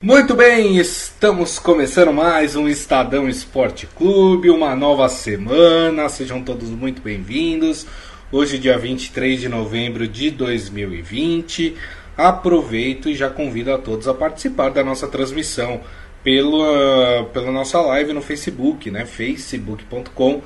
Muito bem, estamos começando mais um Estadão Esporte Clube, uma nova semana, sejam todos muito bem-vindos. Hoje, dia 23 de novembro de 2020. Aproveito e já convido a todos a participar da nossa transmissão pela, pela nossa live no Facebook, né? facebook.com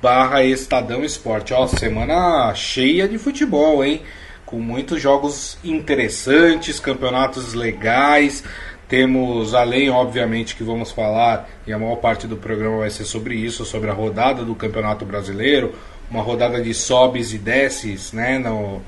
barra Estadão Esporte. Ó, semana cheia de futebol, hein? Com muitos jogos interessantes, campeonatos legais temos, além, obviamente, que vamos falar, e a maior parte do programa vai ser sobre isso, sobre a rodada do Campeonato Brasileiro, uma rodada de sobes e desces, né, no,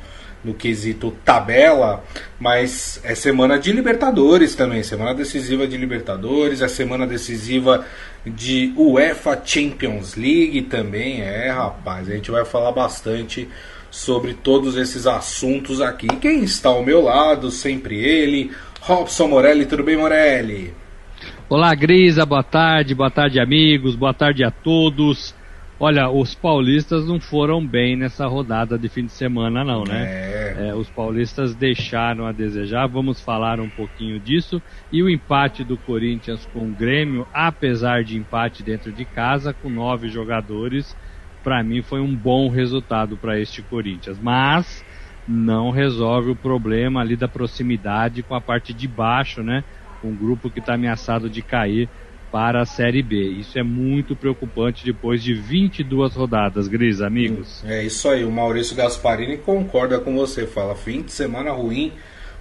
no quesito tabela, mas é semana de Libertadores também, semana decisiva de Libertadores, é semana decisiva de UEFA Champions League também, é rapaz, a gente vai falar bastante sobre todos esses assuntos aqui. Quem está ao meu lado, sempre ele, Robson Morelli, tudo bem, Morelli? Olá, Grisa, boa tarde, boa tarde, amigos, boa tarde a todos. Olha, os paulistas não foram bem nessa rodada de fim de semana, não, né? É. É, os paulistas deixaram a desejar, vamos falar um pouquinho disso. E o empate do Corinthians com o Grêmio, apesar de empate dentro de casa, com nove jogadores, para mim foi um bom resultado para este Corinthians. Mas não resolve o problema ali da proximidade com a parte de baixo, né? Um grupo que está ameaçado de cair para a Série B. Isso é muito preocupante depois de 22 rodadas, Gris, amigos. É isso aí, o Maurício Gasparini concorda com você, fala fim de semana ruim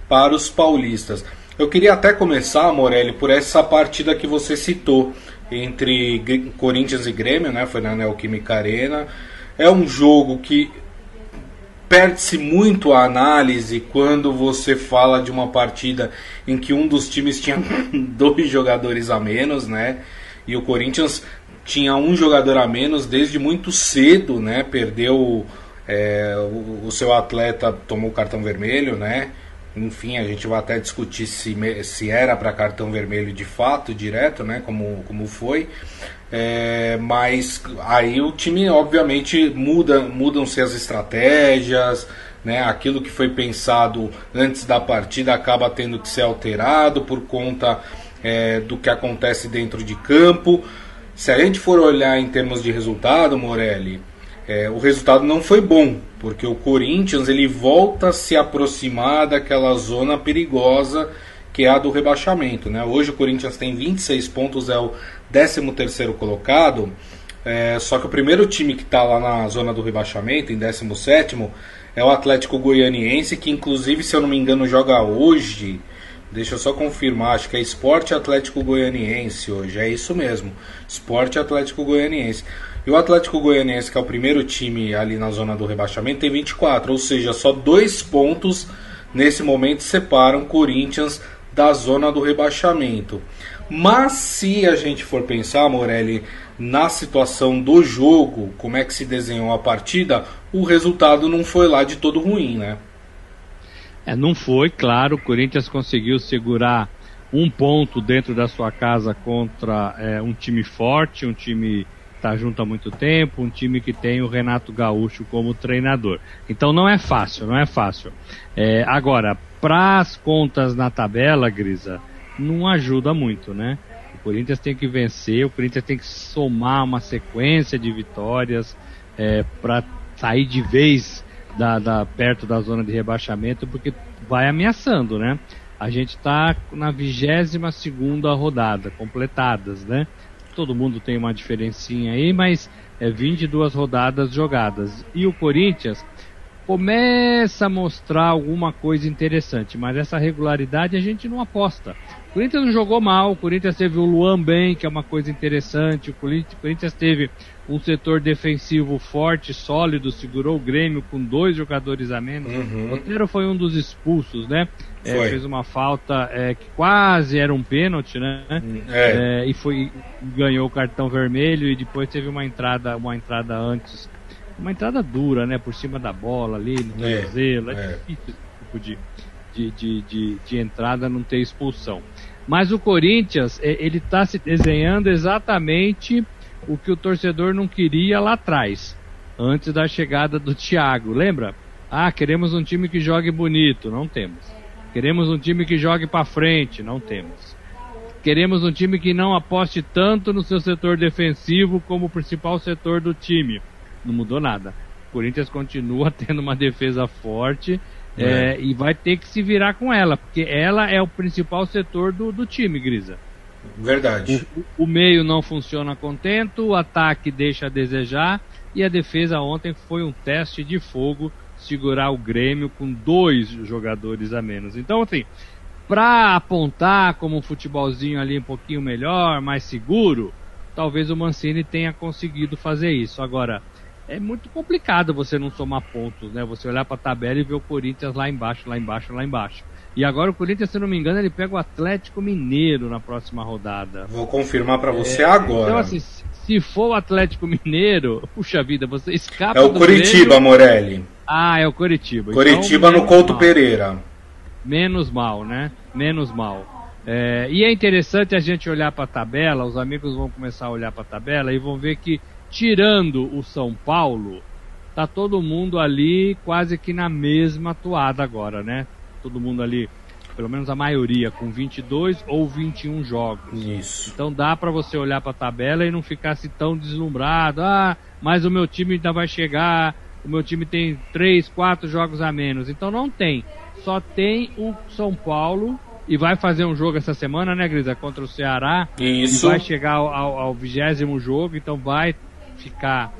para os paulistas. Eu queria até começar, Morelli, por essa partida que você citou entre Corinthians e Grêmio, né? Foi na Neoquímica Arena. É um jogo que perde-se muito a análise quando você fala de uma partida em que um dos times tinha dois jogadores a menos, né? E o Corinthians tinha um jogador a menos desde muito cedo, né? Perdeu é, o, o, seu atleta tomou cartão vermelho, né? Enfim, a gente vai até discutir se, se era para cartão vermelho de fato, direto, né? Como, como foi. É, mas aí o time, obviamente, muda, mudam-se as estratégias, né? Aquilo que foi pensado antes da partida acaba tendo que ser alterado por conta é, do que acontece dentro de campo. Se a gente for olhar em termos de resultado, Morelli, é, o resultado não foi bom, porque o Corinthians ele volta a se aproximar daquela zona perigosa que é a do rebaixamento. Né? Hoje o Corinthians tem 26 pontos, é o 13 colocado, é, só que o primeiro time que está lá na zona do rebaixamento, em 17 é o Atlético Goianiense, que inclusive, se eu não me engano, joga hoje. Deixa eu só confirmar, acho que é Esporte Atlético Goianiense hoje, é isso mesmo, Esporte Atlético Goianiense. E o Atlético Goianiense, que é o primeiro time ali na zona do rebaixamento, tem 24, ou seja, só dois pontos nesse momento separam Corinthians da zona do rebaixamento. Mas se a gente for pensar, Morelli, na situação do jogo, como é que se desenhou a partida, o resultado não foi lá de todo ruim, né? É, não foi, claro. O Corinthians conseguiu segurar um ponto dentro da sua casa contra é, um time forte, um time está junto há muito tempo, um time que tem o Renato Gaúcho como treinador. Então não é fácil, não é fácil. É, agora, para as contas na tabela, Grisa, não ajuda muito, né? O Corinthians tem que vencer, o Corinthians tem que somar uma sequência de vitórias é, para sair de vez da, da, perto da zona de rebaixamento, porque vai ameaçando, né? A gente está na 22 segunda rodada, completadas, né? Todo mundo tem uma diferencinha aí, mas é 22 rodadas jogadas. E o Corinthians começa a mostrar alguma coisa interessante, mas essa regularidade a gente não aposta. O Corinthians não jogou mal, o Corinthians teve o Luan bem, que é uma coisa interessante, o Corinthians teve um setor defensivo forte, sólido, segurou o Grêmio com dois jogadores a menos. Uhum. O Otero foi um dos expulsos, né? É, fez uma falta é, que quase era um pênalti, né? Hum, é. é. e foi ganhou o cartão vermelho e depois teve uma entrada, uma entrada antes, uma entrada dura, né? Por cima da bola ali, no é, tornozelo. É, é. difícil esse tipo de, de, de, de, de entrada não ter expulsão. Mas o Corinthians, é, ele está se desenhando exatamente o que o torcedor não queria lá atrás, antes da chegada do Thiago. Lembra? Ah, queremos um time que jogue bonito. Não temos. Queremos um time que jogue para frente. Não temos. queremos um time que não aposte tanto no seu setor defensivo como o principal setor do time. Não mudou nada. O Corinthians continua tendo uma defesa forte é. É, e vai ter que se virar com ela, porque ela é o principal setor do, do time, Grisa. Verdade. O, o, meio não funciona contento, o ataque deixa a desejar e a defesa ontem foi um teste de fogo segurar o Grêmio com dois jogadores a menos. Então, assim, para apontar como um futebolzinho ali um pouquinho melhor, mais seguro, talvez o Mancini tenha conseguido fazer isso. Agora, é muito complicado você não somar pontos, né? Você olhar para a tabela e ver o Corinthians lá embaixo, lá embaixo, lá embaixo. E agora o Corinthians, se não me engano, ele pega o Atlético Mineiro na próxima rodada. Vou confirmar para você é, agora. Então, assim, se for o Atlético Mineiro, puxa vida, você escapa É o Curitiba, Grêmio. Morelli. Ah, é o Curitiba. Curitiba então, no Couto mal. Pereira. Menos mal, né? Menos mal. É, e é interessante a gente olhar para a tabela, os amigos vão começar a olhar para a tabela e vão ver que tirando o São Paulo, tá todo mundo ali quase que na mesma toada agora, né? Todo mundo ali, pelo menos a maioria, com 22 ou 21 jogos. Isso. Então dá para você olhar para a tabela e não ficar assim tão deslumbrado. Ah, mas o meu time ainda vai chegar. O meu time tem 3, 4 jogos a menos. Então não tem. Só tem o São Paulo e vai fazer um jogo essa semana, né, Grisa? Contra o Ceará. Isso. E vai chegar ao vigésimo jogo, então vai ficar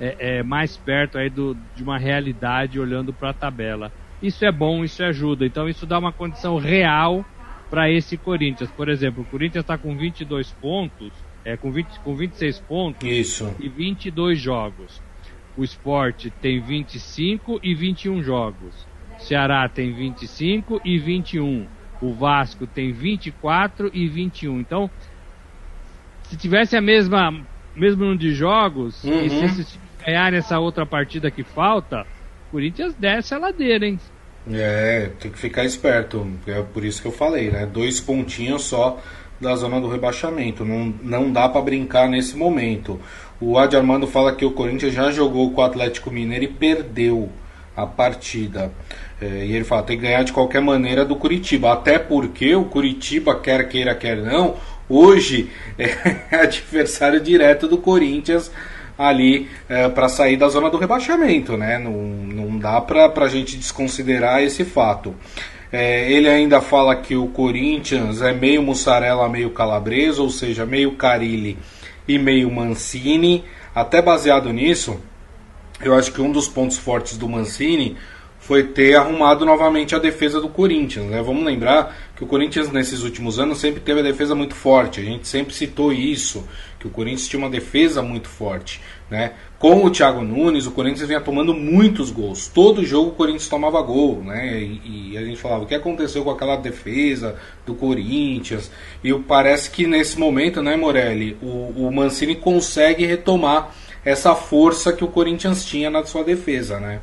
é, é, mais perto aí do, de uma realidade olhando para a tabela. Isso é bom, isso ajuda. Então isso dá uma condição real para esse Corinthians. Por exemplo, o Corinthians está com 22 pontos, é, com, 20, com 26 pontos isso. e 22 jogos. O Sport tem 25 e 21 jogos. O Ceará tem 25 e 21. O Vasco tem 24 e 21. Então, se tivesse a mesma mesmo no de jogos, uhum. e se esses ganharem essa outra partida que falta, o Corinthians desce a ladeira, hein? É, tem que ficar esperto. É por isso que eu falei, né? Dois pontinhos só da zona do rebaixamento. Não, não dá para brincar nesse momento. O Adi Armando fala que o Corinthians já jogou com o Atlético Mineiro e perdeu a partida. É, e ele fala tem que ganhar de qualquer maneira do Curitiba. Até porque o Curitiba, quer queira, quer não, hoje é adversário direto do Corinthians ali é, para sair da zona do rebaixamento, né? Não, não dá para a gente desconsiderar esse fato. É, ele ainda fala que o Corinthians é meio mussarela, meio calabresa, ou seja, meio Carilli e meio Mancini. Até baseado nisso, eu acho que um dos pontos fortes do Mancini foi ter arrumado novamente a defesa do Corinthians. Né? Vamos lembrar que o Corinthians nesses últimos anos sempre teve a defesa muito forte. A gente sempre citou isso, que o Corinthians tinha uma defesa muito forte. Né? Com o Thiago Nunes, o Corinthians vinha tomando muitos gols. Todo jogo o Corinthians tomava gol. Né? E, e a gente falava o que aconteceu com aquela defesa do Corinthians. E parece que nesse momento, né, Morelli, o, o Mancini consegue retomar essa força que o Corinthians tinha na sua defesa, né?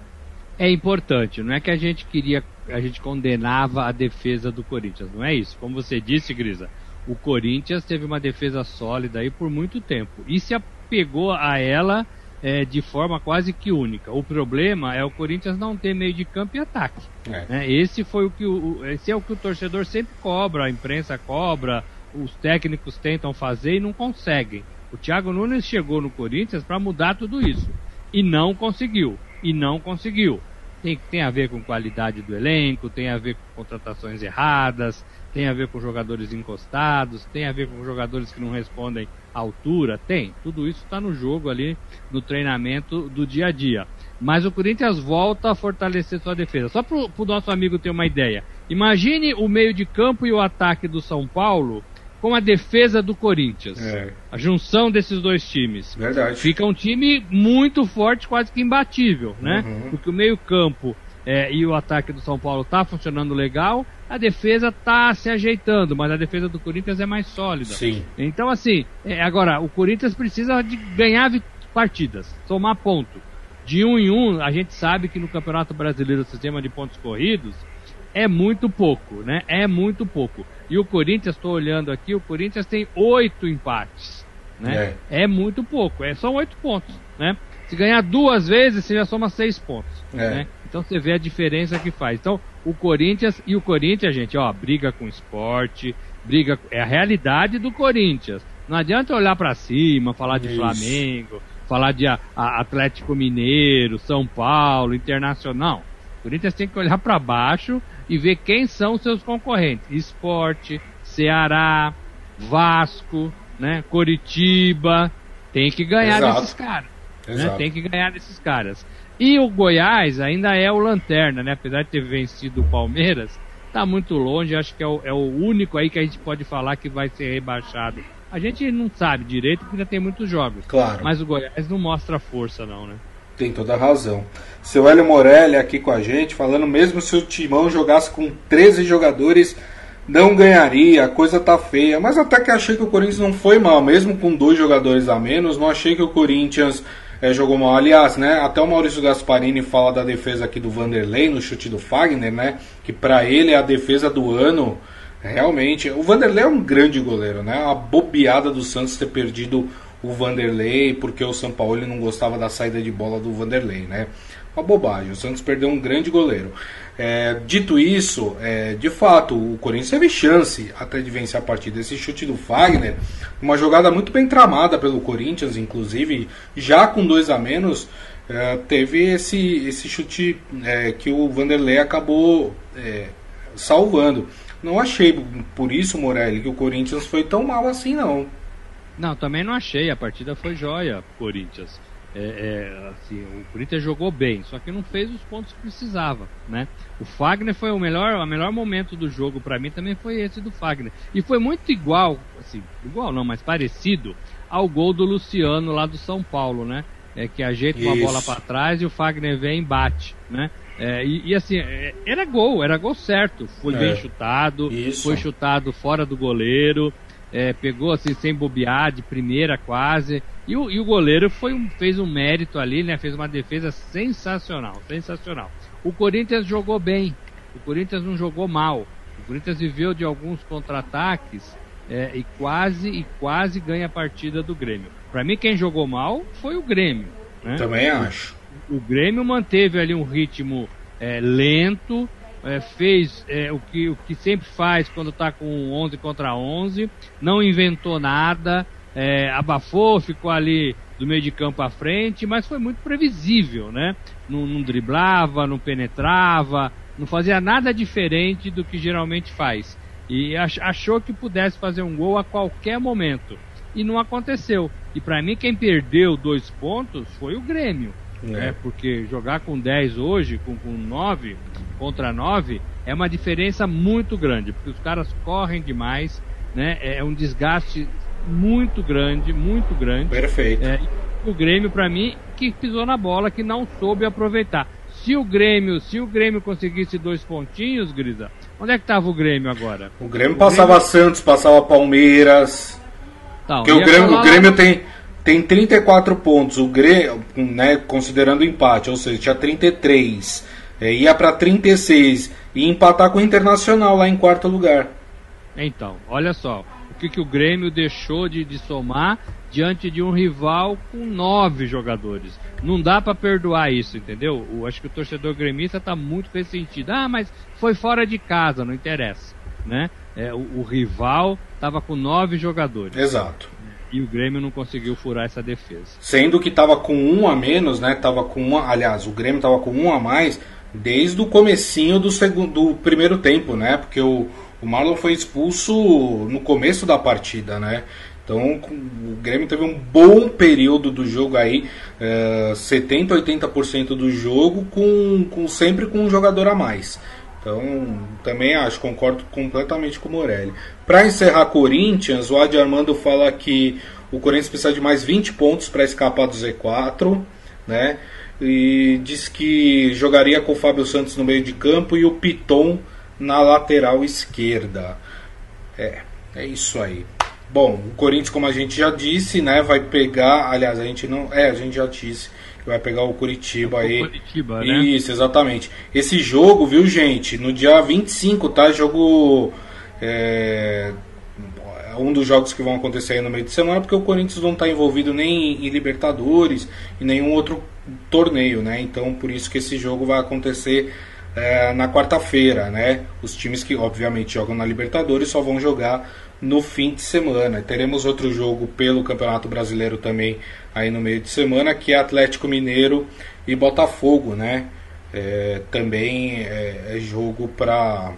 É importante. Não é que a gente queria, a gente condenava a defesa do Corinthians. Não é isso. Como você disse, Grisa, o Corinthians teve uma defesa sólida aí por muito tempo e se apegou a ela é, de forma quase que única. O problema é o Corinthians não ter meio de campo e ataque. É. Né? Esse foi o que o, esse é o que o torcedor sempre cobra, a imprensa cobra, os técnicos tentam fazer e não conseguem. O Thiago Nunes chegou no Corinthians para mudar tudo isso e não conseguiu e não conseguiu. Tem, tem a ver com qualidade do elenco, tem a ver com contratações erradas, tem a ver com jogadores encostados, tem a ver com jogadores que não respondem à altura, tem. Tudo isso está no jogo ali, no treinamento do dia a dia. Mas o Corinthians volta a fortalecer sua defesa. Só para o nosso amigo ter uma ideia. Imagine o meio de campo e o ataque do São Paulo com a defesa do Corinthians. É. A junção desses dois times. Verdade. Fica um time muito forte, quase que imbatível, né? Uhum. Porque o meio-campo é, e o ataque do São Paulo tá funcionando legal, a defesa tá se ajeitando, mas a defesa do Corinthians é mais sólida. Sim. Então, assim, é, agora, o Corinthians precisa de ganhar partidas, somar ponto. De um em um, a gente sabe que no Campeonato Brasileiro o sistema de pontos corridos é muito pouco, né? É muito pouco. E o Corinthians, estou olhando aqui, o Corinthians tem oito empates, né? É. é. muito pouco, é são oito pontos, né? Se ganhar duas vezes, você já soma seis pontos, é. né? Então você vê a diferença que faz. Então, o Corinthians e o Corinthians, gente, ó, briga com o esporte, briga, é a realidade do Corinthians. Não adianta olhar para cima, falar de Isso. Flamengo, falar de a, a Atlético Mineiro, São Paulo, Internacional. Corinthians tem que olhar para baixo e ver quem são os seus concorrentes. Esporte, Ceará, Vasco, né? Coritiba. Tem que ganhar Exato. desses caras. Né? Tem que ganhar desses caras. E o Goiás ainda é o lanterna, né? Apesar de ter vencido o Palmeiras, tá muito longe. Acho que é o, é o único aí que a gente pode falar que vai ser rebaixado. A gente não sabe direito porque ainda tem muitos jogos. Claro. Mas o Goiás não mostra força, não, né? Tem toda a razão. Seu Hélio Morelli aqui com a gente, falando mesmo se o Timão jogasse com 13 jogadores, não ganharia, a coisa tá feia. Mas até que achei que o Corinthians não foi mal, mesmo com dois jogadores a menos, não achei que o Corinthians é, jogou mal. Aliás, né, até o Maurício Gasparini fala da defesa aqui do Vanderlei no chute do Fagner, né, que para ele é a defesa do ano. Realmente, o Vanderlei é um grande goleiro, né? A bobeada do Santos ter perdido o Vanderlei porque o São Paulo não gostava da saída de bola do Vanderlei, né? Uma bobagem. O Santos perdeu um grande goleiro. É, dito isso, é, de fato, o Corinthians teve chance até de vencer a partida. Esse chute do Fagner, uma jogada muito bem tramada pelo Corinthians, inclusive, já com dois a menos, é, teve esse, esse chute é, que o Vanderlei acabou é, salvando. Não achei, por isso, Morelli, que o Corinthians foi tão mal assim, não. Não, também não achei. A partida foi jóia, Corinthians. É, é, assim, o Corinthians jogou bem, só que não fez os pontos que precisava, né? O Fagner foi o melhor, o melhor momento do jogo para mim também foi esse do Fagner e foi muito igual, assim, igual não, mas parecido ao gol do Luciano lá do São Paulo, né? É que ajeita uma bola para trás e o Fagner vem e bate, né? É, e, e, assim, é, era gol, era gol certo. Foi é, bem chutado, isso. foi chutado fora do goleiro, é, pegou assim sem bobear, de primeira quase. E o, e o goleiro foi um, fez um mérito ali, né? Fez uma defesa sensacional, sensacional. O Corinthians jogou bem, o Corinthians não jogou mal. O Corinthians viveu de alguns contra-ataques é, e quase e quase ganha a partida do Grêmio. Para mim, quem jogou mal foi o Grêmio. Né? Também acho o Grêmio manteve ali um ritmo é, lento, é, fez é, o, que, o que sempre faz quando está com 11 contra 11, não inventou nada, é, abafou, ficou ali do meio de campo à frente, mas foi muito previsível, né? Não, não driblava, não penetrava, não fazia nada diferente do que geralmente faz. E achou que pudesse fazer um gol a qualquer momento. E não aconteceu. E para mim, quem perdeu dois pontos foi o Grêmio. É. Porque jogar com 10 hoje, com, com 9 contra 9, é uma diferença muito grande, porque os caras correm demais, né? É, é um desgaste muito grande, muito grande. Perfeito. É, o Grêmio, para mim, que pisou na bola, que não soube aproveitar. Se o Grêmio, se o Grêmio conseguisse dois pontinhos, Grisa, onde é que estava o Grêmio agora? O Grêmio o passava Grêmio... Santos, passava Palmeiras. Tá, porque o Grêmio, o Grêmio tem tem 34 pontos, o Grêmio, né, considerando o empate, ou seja, tinha 33, é, ia para 36 e empatar com o Internacional lá em quarto lugar. Então, olha só, o que, que o Grêmio deixou de, de somar diante de um rival com nove jogadores. Não dá para perdoar isso, entendeu? Eu acho que o torcedor gremista está muito ressentido. Ah, mas foi fora de casa, não interessa, né? É, o, o rival estava com nove jogadores. Exato e o Grêmio não conseguiu furar essa defesa. Sendo que estava com um a menos, né? Tava com um, aliás, o Grêmio estava com um a mais desde o comecinho do segundo, do primeiro tempo, né? Porque o, o Marlon foi expulso no começo da partida, né? Então o Grêmio teve um bom período do jogo aí, uh, 70, 80% do jogo, com, com sempre com um jogador a mais. Então, também acho, concordo completamente com o Morelli. Para encerrar Corinthians, o Adi Armando fala que o Corinthians precisa de mais 20 pontos para escapar do Z4, né? E diz que jogaria com o Fábio Santos no meio de campo e o Piton na lateral esquerda. É, é isso aí. Bom, o Corinthians, como a gente já disse, né, vai pegar, aliás, a gente não, é, a gente já disse que vai pegar o Curitiba aí. Curitiba, né? Isso, exatamente. Esse jogo, viu, gente? No dia 25, tá? Jogo. É, um dos jogos que vão acontecer aí no meio de semana, porque o Corinthians não está envolvido nem em Libertadores e nenhum outro torneio, né? Então, por isso que esse jogo vai acontecer é, na quarta-feira, né? Os times que obviamente jogam na Libertadores só vão jogar no fim de semana. Teremos outro jogo pelo Campeonato Brasileiro também aí no meio de semana, que é Atlético Mineiro e Botafogo, né? É, também é, é jogo para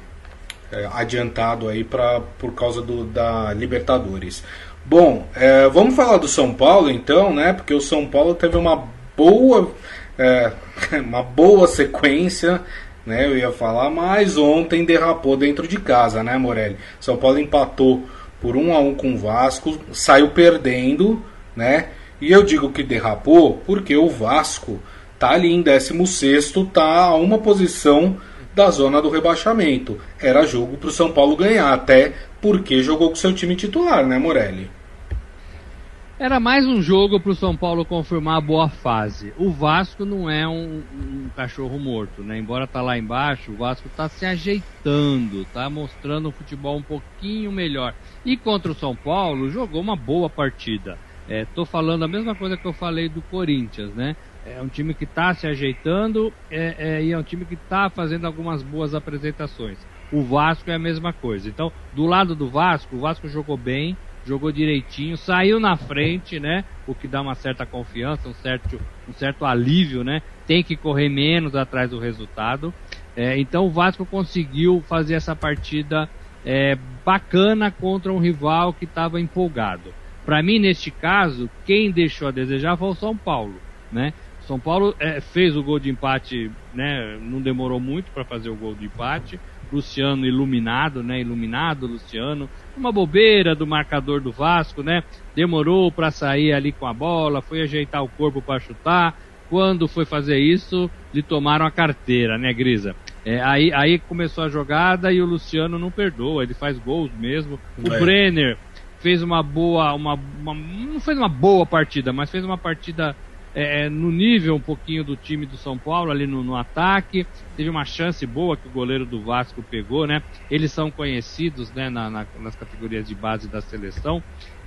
é, adiantado aí para por causa do, da Libertadores. Bom, é, vamos falar do São Paulo então, né? Porque o São Paulo teve uma boa é, uma boa sequência né? Eu ia falar, mas ontem derrapou dentro de casa, né, Morelli? São Paulo empatou por 1 a 1 com o Vasco, saiu perdendo, né? E eu digo que derrapou porque o Vasco tá ali em 16 tá a uma posição da zona do rebaixamento. Era jogo para o São Paulo ganhar, até porque jogou com seu time titular, né, Morelli? Era mais um jogo para o São Paulo confirmar a boa fase. O Vasco não é um, um, cachorro morto, né? Embora tá lá embaixo, o Vasco tá se ajeitando, tá mostrando um futebol um pouquinho melhor. E contra o São Paulo jogou uma boa partida. É, tô falando a mesma coisa que eu falei do Corinthians, né? É um time que está se ajeitando é, é, e é um time que está fazendo algumas boas apresentações. O Vasco é a mesma coisa. Então, do lado do Vasco, o Vasco jogou bem, jogou direitinho, saiu na frente, né? O que dá uma certa confiança, um certo, um certo alívio, né? Tem que correr menos atrás do resultado. É, então o Vasco conseguiu fazer essa partida é, bacana contra um rival que estava empolgado. Para mim, neste caso, quem deixou a desejar foi o São Paulo, né? São Paulo é, fez o gol de empate, né? Não demorou muito para fazer o gol de empate. Luciano iluminado, né? Iluminado, Luciano. Uma bobeira do marcador do Vasco, né? Demorou para sair ali com a bola, foi ajeitar o corpo para chutar. Quando foi fazer isso, lhe tomaram a carteira, né, Grisa? É, aí, aí começou a jogada e o Luciano não perdoa, ele faz gols mesmo. O é. Brenner fez uma boa, uma, uma, não fez uma boa partida, mas fez uma partida é, é, no nível um pouquinho do time do São Paulo ali no, no, ataque. Teve uma chance boa que o goleiro do Vasco pegou, né? Eles são conhecidos, né, na, na, nas categorias de base da seleção.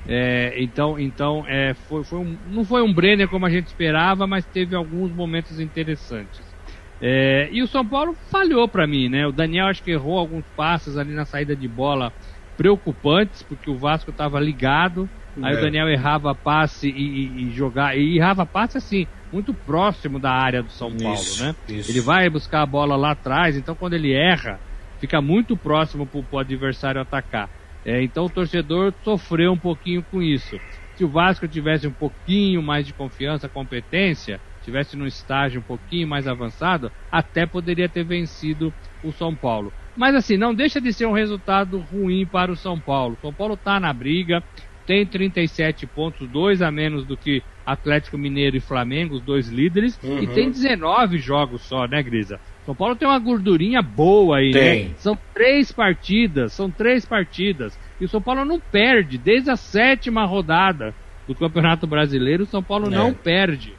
É, então, então é, foi, foi um, não foi um Brenner como a gente esperava, mas teve alguns momentos interessantes. É, e o São Paulo falhou para mim, né? O Daniel acho que errou alguns passes ali na saída de bola preocupantes, porque o Vasco estava ligado. Aí é. o Daniel errava passe e, e, e, jogar. E errava passe assim, muito próximo da área do São Paulo, isso, né? Isso. Ele vai buscar a bola lá atrás, então quando ele erra, fica muito próximo para o adversário atacar. É, então o torcedor sofreu um pouquinho com isso. Se o Vasco tivesse um pouquinho mais de confiança, competência, tivesse num estágio um pouquinho mais avançado, até poderia ter vencido o São Paulo. Mas assim, não deixa de ser um resultado ruim para o São Paulo. O São Paulo está na briga, tem 37 pontos, dois a menos do que Atlético Mineiro e Flamengo, os dois líderes, uhum. e tem 19 jogos só, né, Grisa? São Paulo tem uma gordurinha boa aí, né? tem. né? São três partidas, são três partidas. E o São Paulo não perde desde a sétima rodada do Campeonato Brasileiro. O São Paulo é. não perde.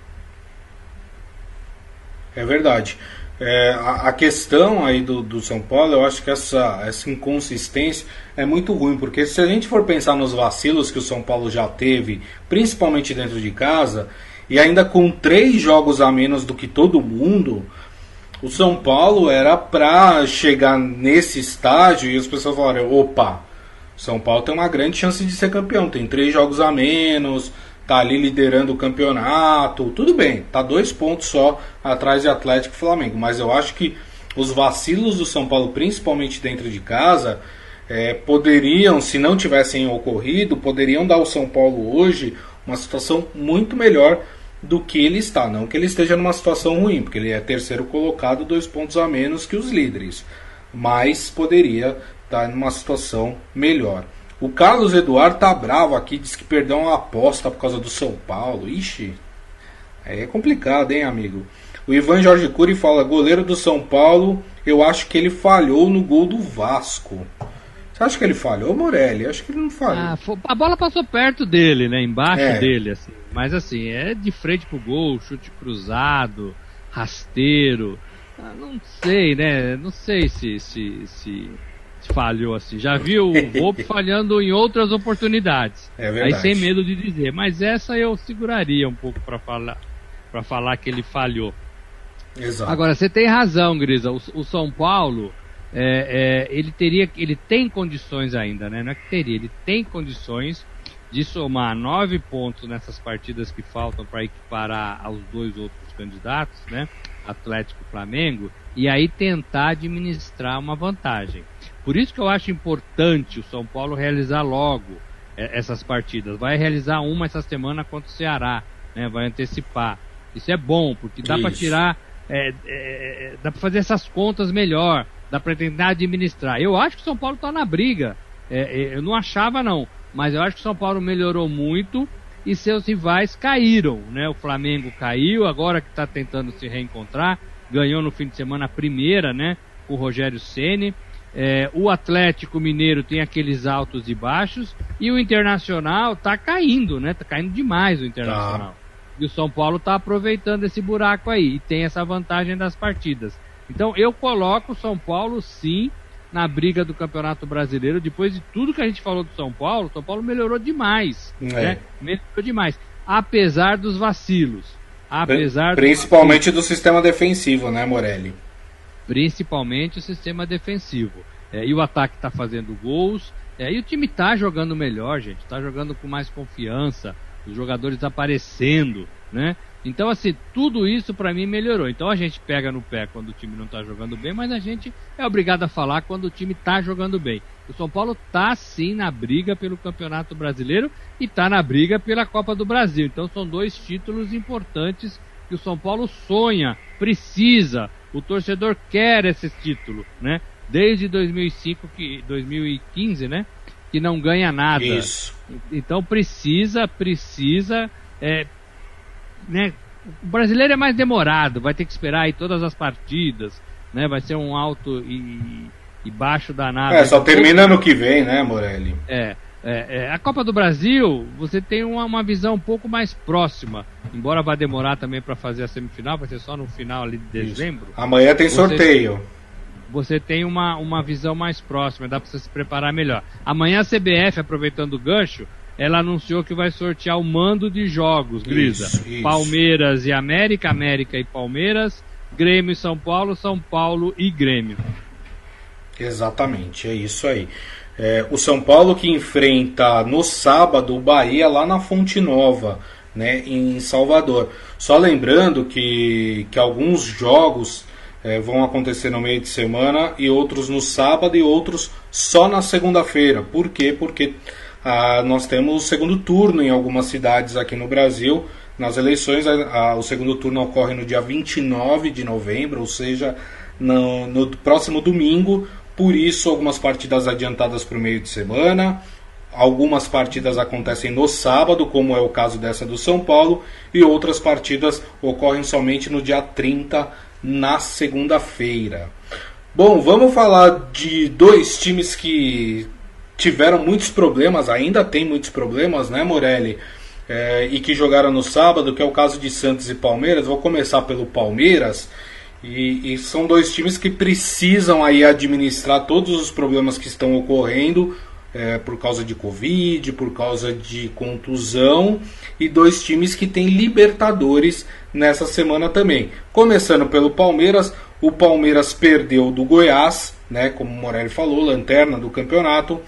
É verdade. É, a, a, questão aí do, do São Paulo, eu acho que essa, essa inconsistência é muito ruim, porque se a gente for pensar nos vacilos que o São Paulo já teve, principalmente dentro de casa, e ainda com três jogos a menos do que todo mundo, o São Paulo era para chegar nesse estágio e as pessoas falaram: opa, São Paulo tem uma grande chance de ser campeão, tem três jogos a menos, tá ali liderando o campeonato, tudo bem, tá dois pontos só atrás de Atlético e Flamengo, mas eu acho que os vacilos do São Paulo, principalmente dentro de casa, é, poderiam, se não tivessem ocorrido, poderiam dar ao São Paulo hoje uma situação muito melhor do que ele está. Não que ele esteja numa situação ruim, porque ele é terceiro colocado, dois pontos a menos que os líderes, mas poderia estar numa situação melhor. O Carlos Eduardo tá bravo aqui, diz que perdeu uma aposta por causa do São Paulo. Ixi, é complicado, hein, amigo? O Ivan Jorge Cury fala: goleiro do São Paulo, eu acho que ele falhou no gol do Vasco. Você acha que ele falhou, Morelli? Acho que ele não falhou. Ah, a bola passou perto dele, né? Embaixo é. dele, assim. Mas assim, é de frente pro gol, chute cruzado, rasteiro. Ah, não sei, né? Não sei se, se, se falhou assim. Já vi o Volpe falhando em outras oportunidades. É verdade. Aí sem medo de dizer. Mas essa eu seguraria um pouco para falar para falar que ele falhou. Exato. Agora, você tem razão, Grisa. O, o São Paulo, é, é, ele teria, ele tem condições ainda, né? Não é que teria, ele tem condições de somar nove pontos nessas partidas que faltam para equiparar aos dois outros candidatos, né? Atlético e Flamengo, e aí tentar administrar uma vantagem. Por isso que eu acho importante o São Paulo realizar logo é, essas partidas. Vai realizar uma essa semana contra o Ceará, né? Vai antecipar. Isso é bom, porque dá para tirar, é, é, é, dá para fazer essas contas melhor, dá para tentar administrar. Eu acho que o São Paulo está na briga. É, é, eu não achava não, mas eu acho que o São Paulo melhorou muito e seus rivais caíram, né? O Flamengo caiu, agora que está tentando se reencontrar, ganhou no fim de semana a primeira, né? Com o Rogério Ceni. É, o Atlético Mineiro tem aqueles altos e baixos e o Internacional está caindo, né? Tá caindo demais o Internacional. Tá. E o São Paulo está aproveitando esse buraco aí e tem essa vantagem das partidas. Então eu coloco o São Paulo sim na briga do Campeonato Brasileiro. Depois de tudo que a gente falou do São Paulo, São Paulo melhorou demais. É. Né? Melhorou demais. Apesar dos vacilos. Apesar Principalmente do sistema defensivo, né, Morelli? Principalmente o sistema defensivo. É, e o ataque está fazendo gols. É, e o time está jogando melhor, gente. Está jogando com mais confiança. Os jogadores aparecendo, né? Então, assim, tudo isso para mim melhorou. Então a gente pega no pé quando o time não tá jogando bem, mas a gente é obrigado a falar quando o time tá jogando bem. O São Paulo tá sim na briga pelo Campeonato Brasileiro e tá na briga pela Copa do Brasil. Então são dois títulos importantes que o São Paulo sonha, precisa. O torcedor quer esse título, né? Desde 2005 que 2015, né? Que não ganha nada. Isso. Então precisa, precisa é, né, o brasileiro é mais demorado, vai ter que esperar aí todas as partidas, né? Vai ser um alto e, e baixo danado. É, só termina no que vem, né, Morelli? É, é, é, a Copa do Brasil, você tem uma, uma, visão um pouco mais próxima, embora vá demorar também para fazer a semifinal, vai ser só no final ali de dezembro. Isso. Amanhã tem sorteio. Você, você tem uma, uma visão mais próxima, dá para você se preparar melhor. Amanhã a CBF, aproveitando o gancho, ela anunciou que vai sortear o mando de jogos, Grisa. Isso, isso. Palmeiras e América, América e Palmeiras, Grêmio e São Paulo, São Paulo e Grêmio. Exatamente, é isso aí. É, o São Paulo que enfrenta no sábado o Bahia lá na Fonte Nova, né, em Salvador. Só lembrando que, que alguns jogos é, vão acontecer no meio de semana e outros no sábado e outros só na segunda-feira. Por quê? Porque ah, nós temos o segundo turno em algumas cidades aqui no Brasil. Nas eleições, o segundo turno ocorre no dia 29 de novembro, ou seja, no, no próximo domingo. Por isso, algumas partidas adiantadas para o meio de semana. Algumas partidas acontecem no sábado, como é o caso dessa do São Paulo, e outras partidas ocorrem somente no dia 30, na segunda-feira. Bom, vamos falar de dois times que tiveram muitos problemas, ainda tem muitos problemas, né, Morelli? É, e que jogaram no sábado, que é o caso de Santos e Palmeiras. Vou começar pelo Palmeiras. E, e, são dois times que precisam aí administrar todos os problemas que estão ocorrendo é, por causa de Covid, por causa de contusão, e dois times que têm Libertadores nessa semana também. Começando pelo Palmeiras, o Palmeiras perdeu do Goiás, né, como o Morelli falou, lanterna do campeonato.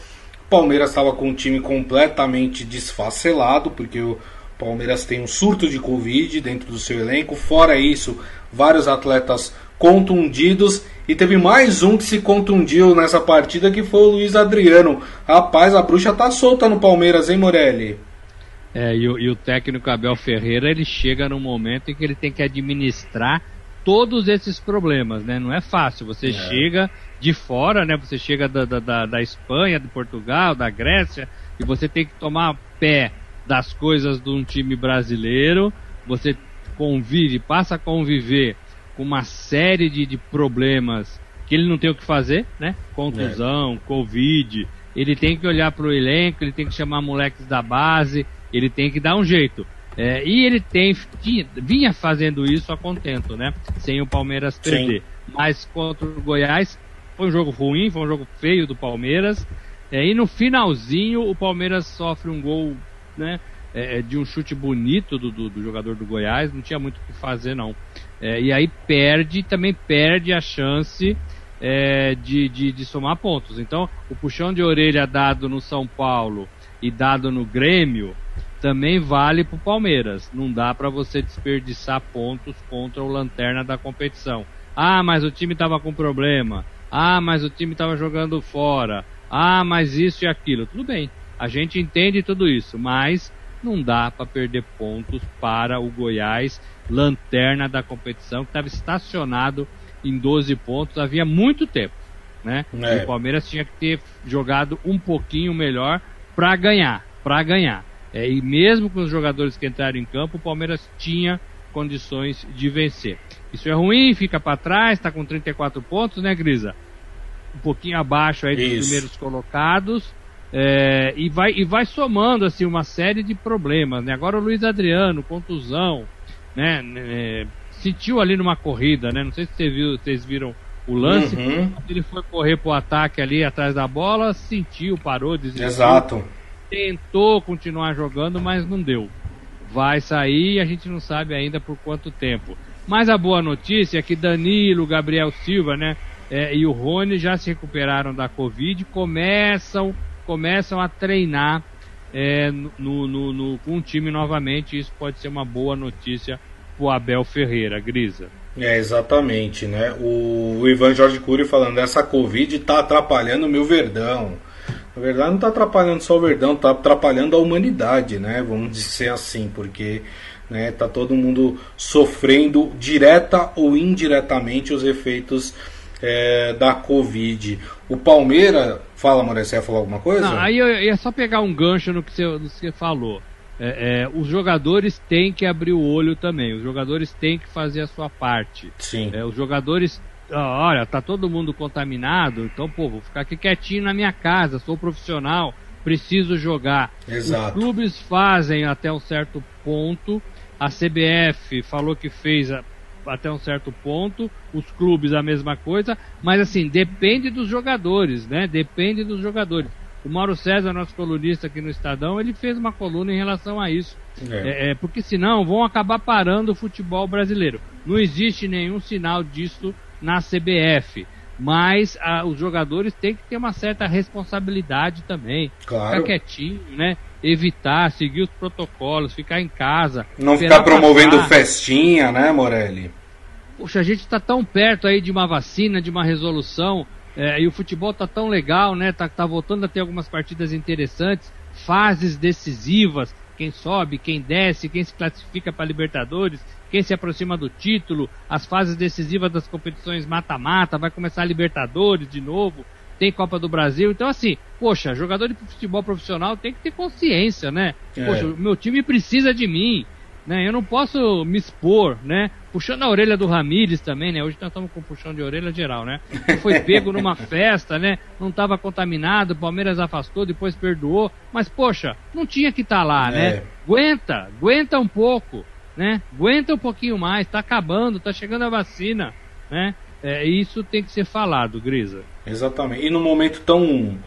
Palmeiras estava com o time completamente desfacelado, porque o Palmeiras tem um surto de Covid dentro do seu elenco. Fora isso, vários atletas contundidos. E teve mais um que se contundiu nessa partida, que foi o Luiz Adriano. Rapaz, a bruxa tá solta no Palmeiras, hein, Morelli? É, e o, e o técnico Abel Ferreira, ele chega num momento em que ele tem que administrar todos esses problemas, né? Não é fácil. Você é. chega de fora, né? Você chega da, da, da Espanha, de Portugal, da Grécia, e você tem que tomar pé das coisas de um time brasileiro. Você convive, passa a conviver com uma série de, de problemas que ele não tem o que fazer, né? Contusão, é. Covid. Ele tem que olhar para o elenco, ele tem que chamar moleques da base, ele tem que dar um jeito. É, e ele tem vinha fazendo isso a contento, né? Sem o Palmeiras perder. Sim. Mas contra o Goiás foi um jogo ruim, foi um jogo feio do Palmeiras. É, e no finalzinho o Palmeiras sofre um gol, né? é, é, de um chute bonito do, do, do, jogador do Goiás, não tinha muito o que fazer não. É, e aí perde, também perde a chance é, de, de, de, somar pontos. Então, o puxão de orelha dado no São Paulo e dado no Grêmio também vale para o Palmeiras. Não dá para você desperdiçar pontos contra o lanterna da competição. Ah, mas o time estava com problema. Ah, mas o time estava jogando fora. Ah, mas isso e aquilo. Tudo bem, a gente entende tudo isso, mas não dá para perder pontos para o Goiás, lanterna da competição, que estava estacionado em 12 pontos havia muito tempo. Né? É. O Palmeiras tinha que ter jogado um pouquinho melhor para ganhar, para ganhar. É, e mesmo com os jogadores que entraram em campo, o Palmeiras tinha condições de vencer. Isso é ruim, fica para trás, está com 34 pontos, né, Grisa? Um pouquinho abaixo aí dos Isso. primeiros colocados. É, e, vai, e vai somando assim uma série de problemas. Né? Agora o Luiz Adriano, contusão, né? É, sentiu ali numa corrida, né? Não sei se você viu, vocês viram o lance. Uhum. Ele foi correr pro ataque ali atrás da bola, sentiu, parou, desistiu. Exato. Tentou continuar jogando, mas não deu. Vai sair e a gente não sabe ainda por quanto tempo. Mas a boa notícia é que Danilo, Gabriel Silva, né? É, e o Rony já se recuperaram da Covid, começam começam a treinar é, no, no, no, com o time novamente. Isso pode ser uma boa notícia para o Abel Ferreira, Grisa. É, exatamente, né? O, Ivan Jorge Cury falando, essa Covid está atrapalhando o meu Verdão. Na verdade, não está atrapalhando só o Verdão, está atrapalhando a humanidade, né? Vamos dizer assim, porque né, tá todo mundo sofrendo direta ou indiretamente os efeitos é, da Covid. O Palmeiras. Fala, Maurício, você ia falar alguma coisa? Não, aí eu ia só pegar um gancho no que você, no que você falou. É, é, os jogadores têm que abrir o olho também. Os jogadores têm que fazer a sua parte. Sim. É, os jogadores. Olha, tá todo mundo contaminado, então, pô, vou ficar aqui quietinho na minha casa, sou profissional, preciso jogar. Exato. Os clubes fazem até um certo ponto. A CBF falou que fez até um certo ponto, os clubes a mesma coisa, mas assim, depende dos jogadores, né? Depende dos jogadores. O Mauro César, nosso colunista aqui no Estadão, ele fez uma coluna em relação a isso. É. É, é, porque senão vão acabar parando o futebol brasileiro. Não existe nenhum sinal disso na CBF. Mas a, os jogadores têm que ter uma certa responsabilidade também. Claro. Ficar quietinho, né? evitar, seguir os protocolos, ficar em casa. Não ficar promovendo passar. festinha, né, Morelli? Poxa, a gente está tão perto aí de uma vacina, de uma resolução, é, e o futebol tá tão legal, né? Tá, tá voltando a ter algumas partidas interessantes, fases decisivas, quem sobe, quem desce, quem se classifica para Libertadores, quem se aproxima do título, as fases decisivas das competições mata-mata, vai começar a Libertadores de novo tem Copa do Brasil. Então, assim, poxa, jogador de futebol profissional tem que ter consciência, né? É. Poxa, o meu time precisa de mim, né? Eu não posso me expor, né? Puxando a orelha do Ramires também, né? Hoje nós estamos com puxão de orelha geral, né? Foi pego numa festa, né? Não estava contaminado, o Palmeiras afastou, depois perdoou. Mas, poxa, não tinha que estar tá lá, né? é. né? Aguenta, aguenta um pouco, né? Aguenta um pouquinho mais, tá acabando, tá chegando a vacina, né? É, isso tem que ser falado, Grisa. Exatamente. E num momento tão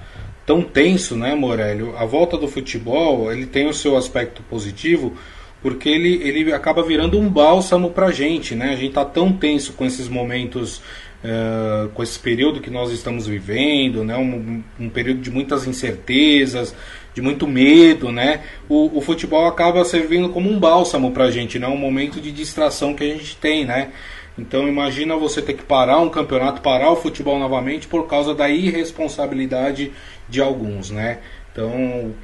tão tenso, né, Morélio? A volta do futebol, ele tem o seu aspecto positivo, porque ele, ele acaba virando um bálsamo pra gente, né? A gente tá tão tenso com esses momentos, uh, com esse período que nós estamos vivendo, né? Um, um, período de muitas incertezas, de muito medo, né? O, o futebol acaba servindo como um bálsamo pra gente, né? Um momento de distração que a gente tem, né? Então imagina você ter que parar um campeonato, parar o futebol novamente por causa da irresponsabilidade de alguns, né? Então,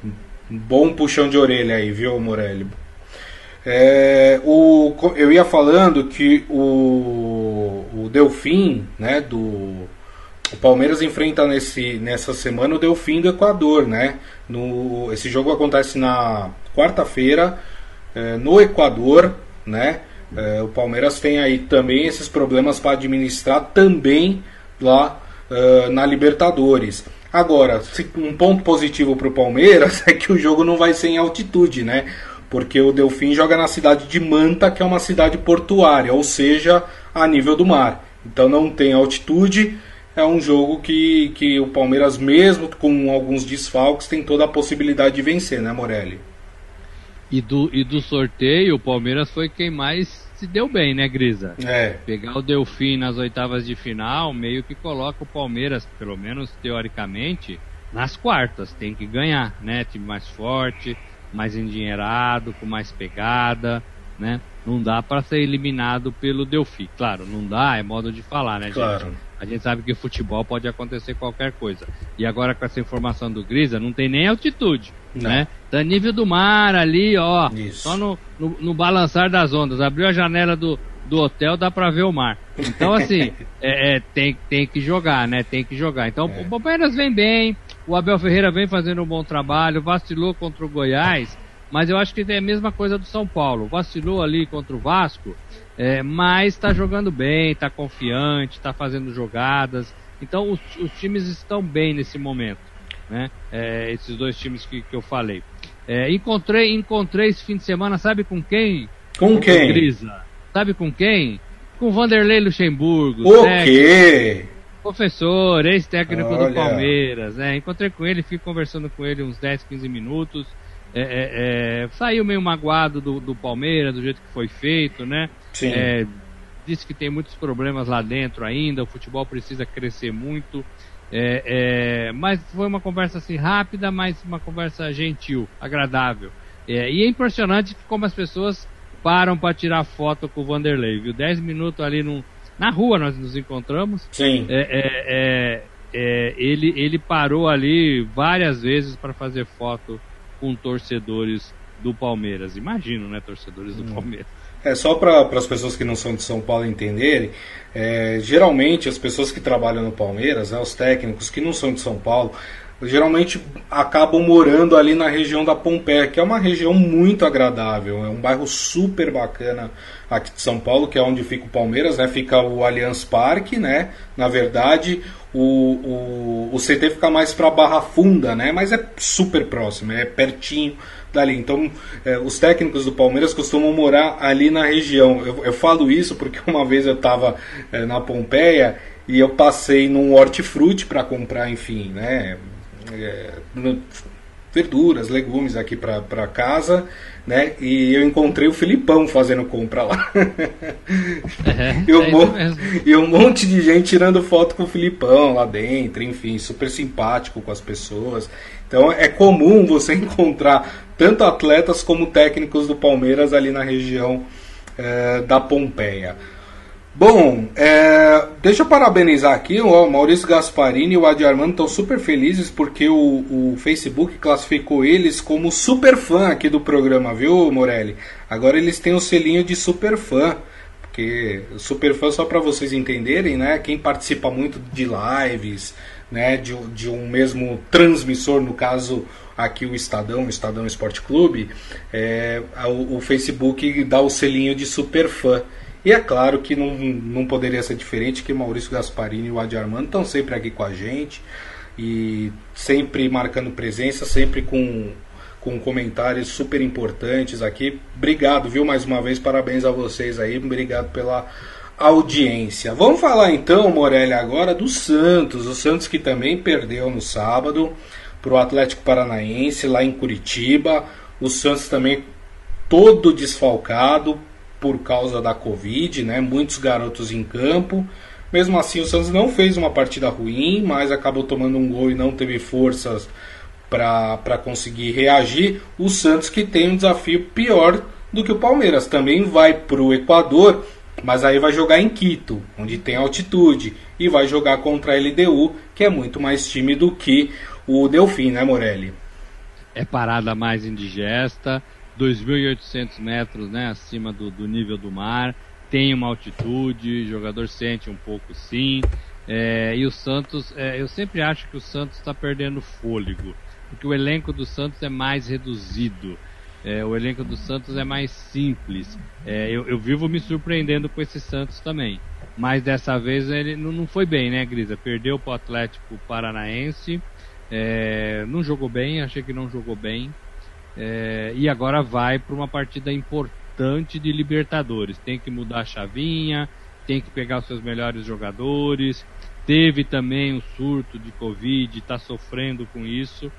um bom puxão de orelha aí, viu, Morelli? É, o, eu ia falando que o, o Delfim, né, do o Palmeiras enfrenta nesse, nessa semana o Delfim do Equador, né? No, esse jogo acontece na quarta-feira é, no Equador, né? É, o Palmeiras tem aí também esses problemas para administrar também lá uh, na Libertadores. Agora, um ponto positivo para o Palmeiras é que o jogo não vai ser em altitude, né? Porque o Delfim joga na cidade de Manta, que é uma cidade portuária, ou seja, a nível do mar. Então não tem altitude. É um jogo que, que o Palmeiras, mesmo com alguns desfalques, tem toda a possibilidade de vencer, né, Morelli? E do, e do sorteio, o Palmeiras foi quem mais se deu bem, né, Grisa? É. Pegar o Delfim nas oitavas de final, meio que coloca o Palmeiras, pelo menos teoricamente, nas quartas. Tem que ganhar, né? Time mais forte, mais endinheirado, com mais pegada, né? Não dá para ser eliminado pelo Delphi. Claro, não dá, é modo de falar, né, claro. gente? A gente sabe que futebol pode acontecer qualquer coisa. E agora com essa informação do Grisa, não tem nem altitude, Não. né? Tá nível do mar ali, ó, Isso. só no, no, no balançar das ondas. Abriu a janela do, do hotel, dá pra ver o mar. Então, assim, é, é, tem, tem que jogar, né? Tem que jogar. Então, É. o Palmeiras vem bem, o Abel Ferreira vem fazendo um bom trabalho, vacilou contra o Goiás, mas eu acho que é a mesma coisa do São Paulo. Vacilou ali contra o Vasco, é, mas está jogando bem, está confiante, está fazendo jogadas. Então os, os times estão bem nesse momento, né? É, esses dois times que, que eu falei. É, encontrei, encontrei esse fim de semana, sabe com quem? Com quem? Grisa. Sabe com quem? Com Vanderlei Luxemburgo. O quê? Professor, ex-técnico do. Palmeiras, né? Encontrei com ele, fiquei conversando com ele uns 10, 15 minutos. É, é, é, saiu meio magoado do, do Palmeiras, do jeito que foi feito, né? Sim. É, disse que tem muitos problemas lá dentro ainda, o futebol precisa crescer muito. É, é, mas foi uma conversa assim rápida, mas uma conversa gentil, agradável. E é impressionante como as pessoas param para tirar foto com o Vanderlei, viu? 10 minutos ali no, na rua nós nos encontramos. Sim. É, é, é, é, ele, ele parou ali várias vezes para fazer foto com torcedores do Palmeiras. Imagino, né? Torcedores do Palmeiras. É só para as pessoas que não são de São Paulo entenderem. é, geralmente as pessoas que trabalham no Palmeiras, né, os técnicos que não são de São Paulo, geralmente acabam morando ali na região da Pompeia, que é uma região muito agradável, é um bairro super bacana aqui de São Paulo, que é onde fica o Palmeiras, né? Fica o Allianz Parque, né? Na verdade, o, o, o CT fica mais para Barra Funda, né? Mas é super próximo, é pertinho dali. Então, é, os técnicos do Palmeiras costumam morar ali na região. Eu, eu falo isso porque uma vez eu estava na Pompeia e eu passei num hortifruti para comprar, enfim, né? é, verduras, legumes aqui para casa, né? E eu encontrei o Filipão fazendo compra lá. É, E um, é e um monte de gente tirando foto com o Filipão lá dentro, enfim, super simpático com as pessoas. Então é comum você encontrar tanto atletas como técnicos do Palmeiras ali na região eh, da Pompeia. Bom, é, deixa eu parabenizar aqui, o Maurício Gasparini e o Adi Armando estão super felizes porque o, o Facebook classificou eles como super fã aqui do programa, viu, Morelli? Agora eles têm o selinho de super fã, porque super fã só para vocês entenderem, né? Quem participa muito de lives, né? De, de um mesmo transmissor, no caso aqui o Estadão, o Estadão Esporte Clube, é, o, o Facebook dá o selinho de super fã. E é claro que não, não poderia ser diferente que Maurício Gasparini e o Adi Armando estão sempre aqui com a gente e sempre marcando presença, sempre com, com comentários super importantes aqui. Obrigado, viu, mais uma vez, parabéns a vocês aí, obrigado pela audiência. Vamos falar então, Morelli, agora do Santos, o Santos que também perdeu no sábado para o Atlético Paranaense lá em Curitiba, o Santos também todo desfalcado por causa da Covid, né? Muitos garotos em campo. Mesmo assim, o Santos não fez uma partida ruim, mas acabou tomando um gol e não teve forças para conseguir reagir. O Santos que tem um desafio pior do que o Palmeiras. Também vai para o Equador, mas aí vai jogar em Quito, onde tem altitude, e vai jogar contra a LDU, que é muito mais time do que o Delfim, né, Morelli? É parada mais indigesta, 2.800 metros né, acima do, do nível do mar, tem uma altitude, o jogador sente um pouco sim. É, e o Santos, é, eu sempre acho que o Santos está perdendo fôlego, porque o elenco do Santos é mais reduzido. É, o elenco do Santos é mais simples. É, eu, eu vivo me surpreendendo com esse Santos também. Mas dessa vez ele não, não foi bem, né, Grisa? Perdeu para o Atlético Paranaense. É, não jogou bem, achei que não jogou bem. É, e agora vai para uma partida importante de Libertadores. Tem que mudar a chavinha, tem que pegar os seus melhores jogadores. Teve também o surto de Covid, está sofrendo com isso.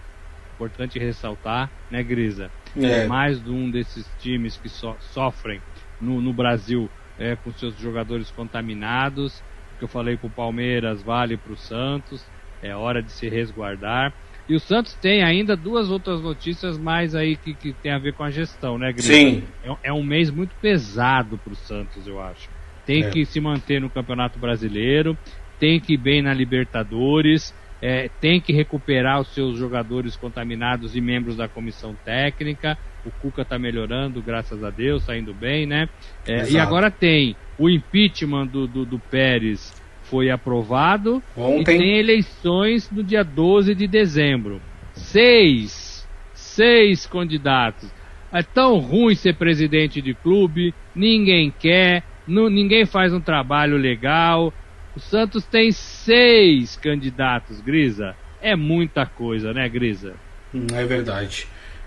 Importante ressaltar, né, Grisa? É. mais um desses times que so, sofrem no, no Brasil é, com seus jogadores contaminados. O que eu falei para o Palmeiras vale para o Santos. É hora de se resguardar. E o Santos tem ainda duas outras notícias mais aí que, que tem a ver com a gestão, né, Grisa? Sim. É, é um mês muito pesado para o Santos, eu acho. Tem é. que se manter no Campeonato Brasileiro, tem que ir bem na Libertadores, é, tem que recuperar os seus jogadores contaminados e membros da comissão técnica. O Cuca está melhorando, graças a Deus, está indo bem, né? É, e agora tem o impeachment do, do, do Pérez foi aprovado Ontem. e tem eleições no dia 12 de dezembro. Seis, seis candidatos. É tão ruim ser presidente de clube, ninguém quer, não, ninguém faz um trabalho legal. O Santos tem seis candidatos, Grisa. É muita coisa, né, Grisa? Hum, é verdade.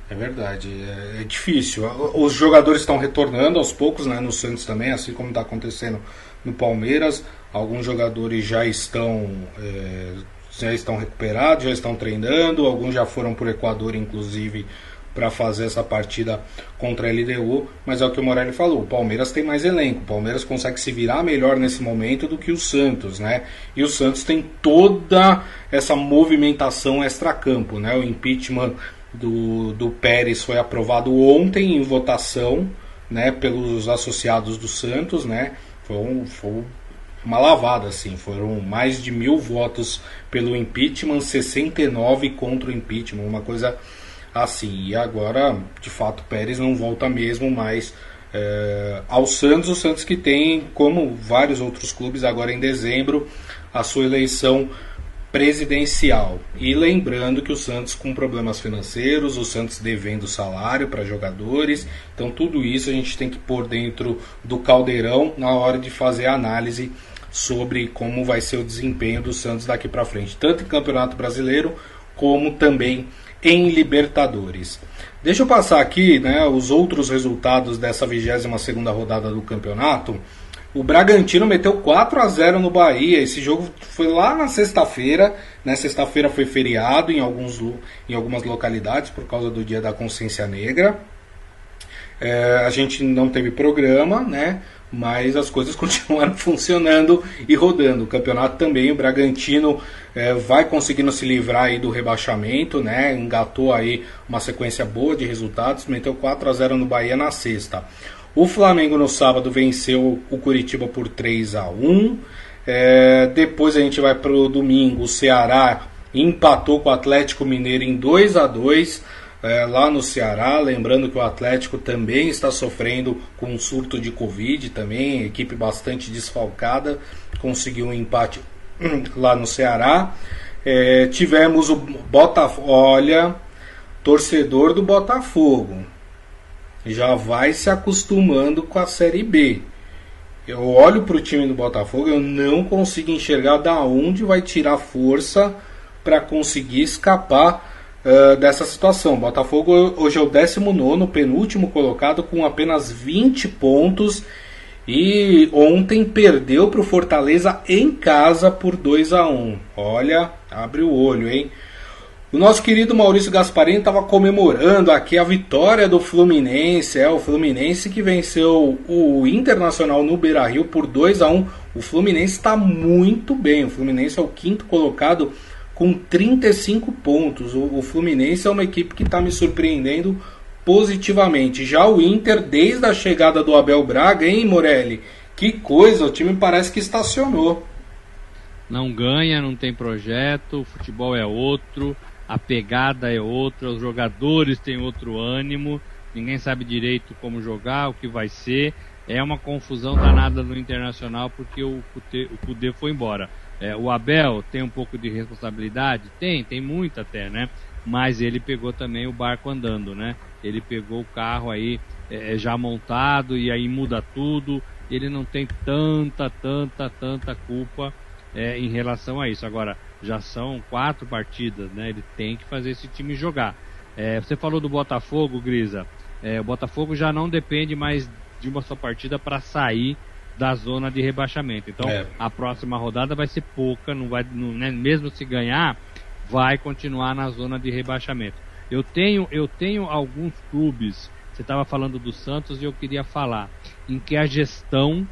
É verdade, é, é difícil. Os jogadores estão retornando aos poucos, né, no Santos também, assim como está acontecendo no Palmeiras. Alguns jogadores já estão é, já estão recuperados, já estão treinando. Alguns já foram para o Equador, inclusive, para fazer essa partida contra a LDU. Mas é o que o Morelli falou: o Palmeiras tem mais elenco. O Palmeiras consegue se virar melhor nesse momento do que o Santos, né? E o Santos tem toda essa movimentação extra-campo, né? O impeachment do, do Pérez foi aprovado ontem em votação, né? Pelos associados do Santos, né? Foi um, foi uma lavada, assim. Foram mais de mil votos pelo impeachment, 69 contra o impeachment, uma coisa assim. E agora, de fato, Pérez não volta mesmo mais é, ao Santos. O Santos que tem, como vários outros clubes, agora em dezembro, a sua eleição presidencial. E lembrando que o Santos com problemas financeiros, o Santos devendo salário para jogadores, então tudo isso a gente tem que pôr dentro do caldeirão na hora de fazer a análise sobre como vai ser o desempenho do Santos daqui para frente, tanto em Campeonato Brasileiro como também em Libertadores. Deixa eu passar aqui né, os outros resultados dessa 22 segunda rodada do campeonato. O Bragantino meteu 4 a 0 no Bahia. Esse jogo foi lá na sexta-feira. Na né? sexta-feira foi feriado em, alguns, em algumas localidades por causa do Dia da Consciência Negra. É, a gente não teve programa, né? Mas as coisas continuaram funcionando e rodando. O campeonato também, o Bragantino é, vai conseguindo se livrar aí do rebaixamento, né? Engatou aí uma sequência boa de resultados, meteu 4 a 0 no Bahia na sexta. O Flamengo no sábado venceu o Curitiba por 3 a 1. É, depois a gente vai para o domingo. O Ceará empatou com o Atlético Mineiro em 2 a 2 é, lá no Ceará. Lembrando que o Atlético também está sofrendo com um surto de Covid também, equipe bastante desfalcada, conseguiu um empate lá no Ceará. É, tivemos o Botafogo, olha, torcedor do Botafogo, já vai se acostumando com a Série B. Eu olho para o time do Botafogo, eu não consigo enxergar da onde vai tirar força para conseguir escapar uh, dessa situação. Botafogo hoje é o 19, penúltimo colocado, com apenas 20 pontos. E ontem perdeu para o Fortaleza em casa por 2 a 1 Olha, abre o olho, hein? O nosso querido Maurício Gasparini estava comemorando aqui a vitória do Fluminense. É o Fluminense que venceu o Internacional no Beira Rio por 2 a 1 O Fluminense está muito bem. O Fluminense é o quinto colocado com 35 pontos. O, o Fluminense é uma equipe que está me surpreendendo positivamente. Já o Inter, desde a chegada do Abel Braga, hein, Morelli? Que coisa, o time parece que estacionou. Não ganha, não tem projeto, o futebol é outro, a pegada é outra, os jogadores têm outro ânimo, ninguém sabe direito como jogar, o que vai ser. É uma confusão danada no internacional porque o Cudê, foi embora. É, o Abel tem um pouco de responsabilidade? Tem, tem muito até, né? Mas ele pegou também o barco andando, né? Ele pegou o carro aí é, já montado e aí muda tudo. Ele não tem tanta, tanta, tanta culpa é, em relação a isso. Agora, já são quatro partidas, né? Ele tem que fazer esse time jogar. É, você falou do Botafogo, Grisa. É, o Botafogo já não depende mais de uma só partida para sair da zona de rebaixamento. Então, é. a próxima rodada vai ser pouca, não vai, não, né, mesmo se ganhar, vai continuar na zona de rebaixamento. Eu tenho, eu tenho alguns clubes, você estava falando do Santos e eu queria falar, em que a gestão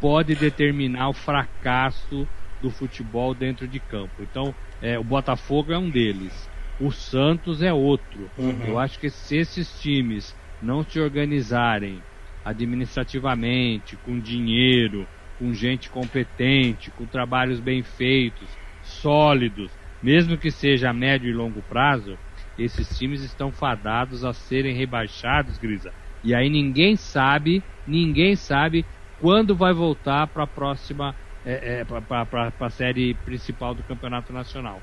pode determinar o fracasso do futebol dentro de campo. Então, é, o Botafogo é um deles, o Santos é outro. Uhum. Eu acho que se esses times não se organizarem administrativamente, com dinheiro, com gente competente, com trabalhos bem feitos, sólidos, mesmo que seja a médio e longo prazo, esses times estão fadados a serem rebaixados, Grisa. E aí ninguém sabe, ninguém sabe quando vai voltar para a próxima, é, é, para a série principal do Campeonato Nacional.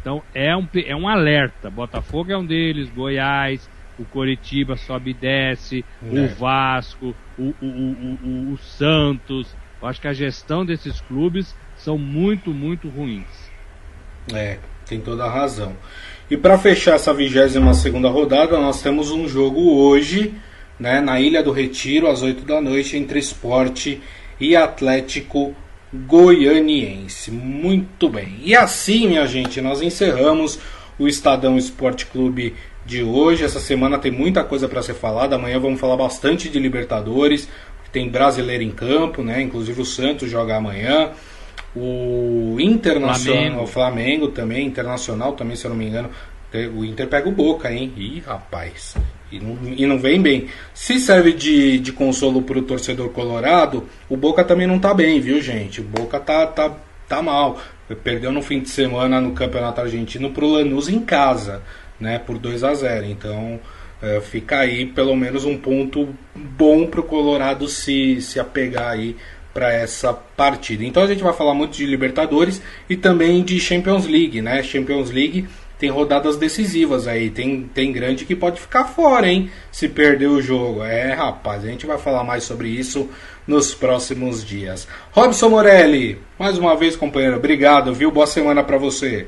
Então é um, é um alerta. Botafogo é um deles, Goiás, o Coritiba sobe e desce, é. o Vasco, o, o, o, o, Santos. Eu acho que a gestão desses clubes são muito, muito ruins. É, tem toda a razão. E para fechar essa 22 segunda rodada, nós temos um jogo hoje, né, na Ilha do Retiro, às 8 da noite, entre Esporte e Atlético Goianiense. Muito bem. E assim, minha gente, nós encerramos o Estadão Esporte Clube de hoje. Essa semana tem muita coisa para ser falada. Amanhã vamos falar bastante de Libertadores. Tem brasileiro em campo, né? Inclusive o Santos joga amanhã. O Internacional, Flamengo. o Flamengo também, Internacional também, se eu não me engano. O Inter pega o Boca, hein? Ih, rapaz. E não, e não vem bem. Se serve de, de consolo pro torcedor colorado, o Boca também não tá bem, viu, gente? O Boca tá, tá, tá mal. Perdeu no fim de semana no Campeonato Argentino pro Lanús em casa né, por 2 a 0 Então é, fica aí pelo menos um ponto bom para o Colorado se, se apegar aí para essa partida. Então a gente vai falar muito de Libertadores e também de Champions League, né? Champions League tem rodadas decisivas aí, tem, tem grande que pode ficar fora, hein? Se perder o jogo. É, rapaz, a gente vai falar mais sobre isso nos próximos dias. Robson Morelli, mais uma vez, companheiro, obrigado, viu? Boa semana para você.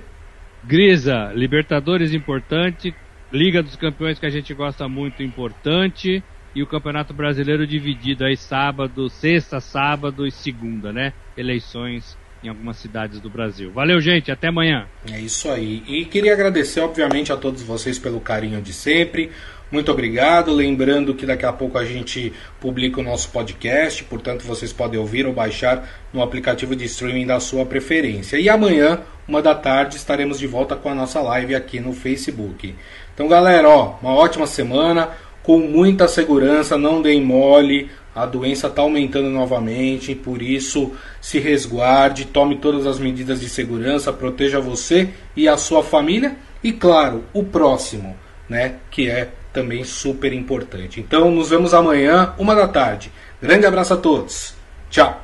Grisa, Libertadores importante, Liga dos Campeões que a gente gosta muito importante e o Campeonato Brasileiro dividido aí sábado, sexta, sábado e segunda, né? Eleições em algumas cidades do Brasil. Valeu, gente, até amanhã. É isso aí. E queria agradecer, obviamente, a todos vocês pelo carinho de sempre. Muito obrigado. Lembrando que daqui a pouco a gente publica o nosso podcast, portanto vocês podem ouvir ou baixar no aplicativo de streaming da sua preferência. E amanhã, uma da tarde, estaremos de volta com a nossa live aqui no Facebook. Então, galera, ó, uma ótima semana, com muita segurança, não deem mole. A doença está aumentando novamente, por isso se resguarde, tome todas as medidas de segurança, proteja você e a sua família e, claro, o próximo, né, que é também super importante. Então, nos vemos amanhã, uma da tarde. Grande abraço a todos. Tchau.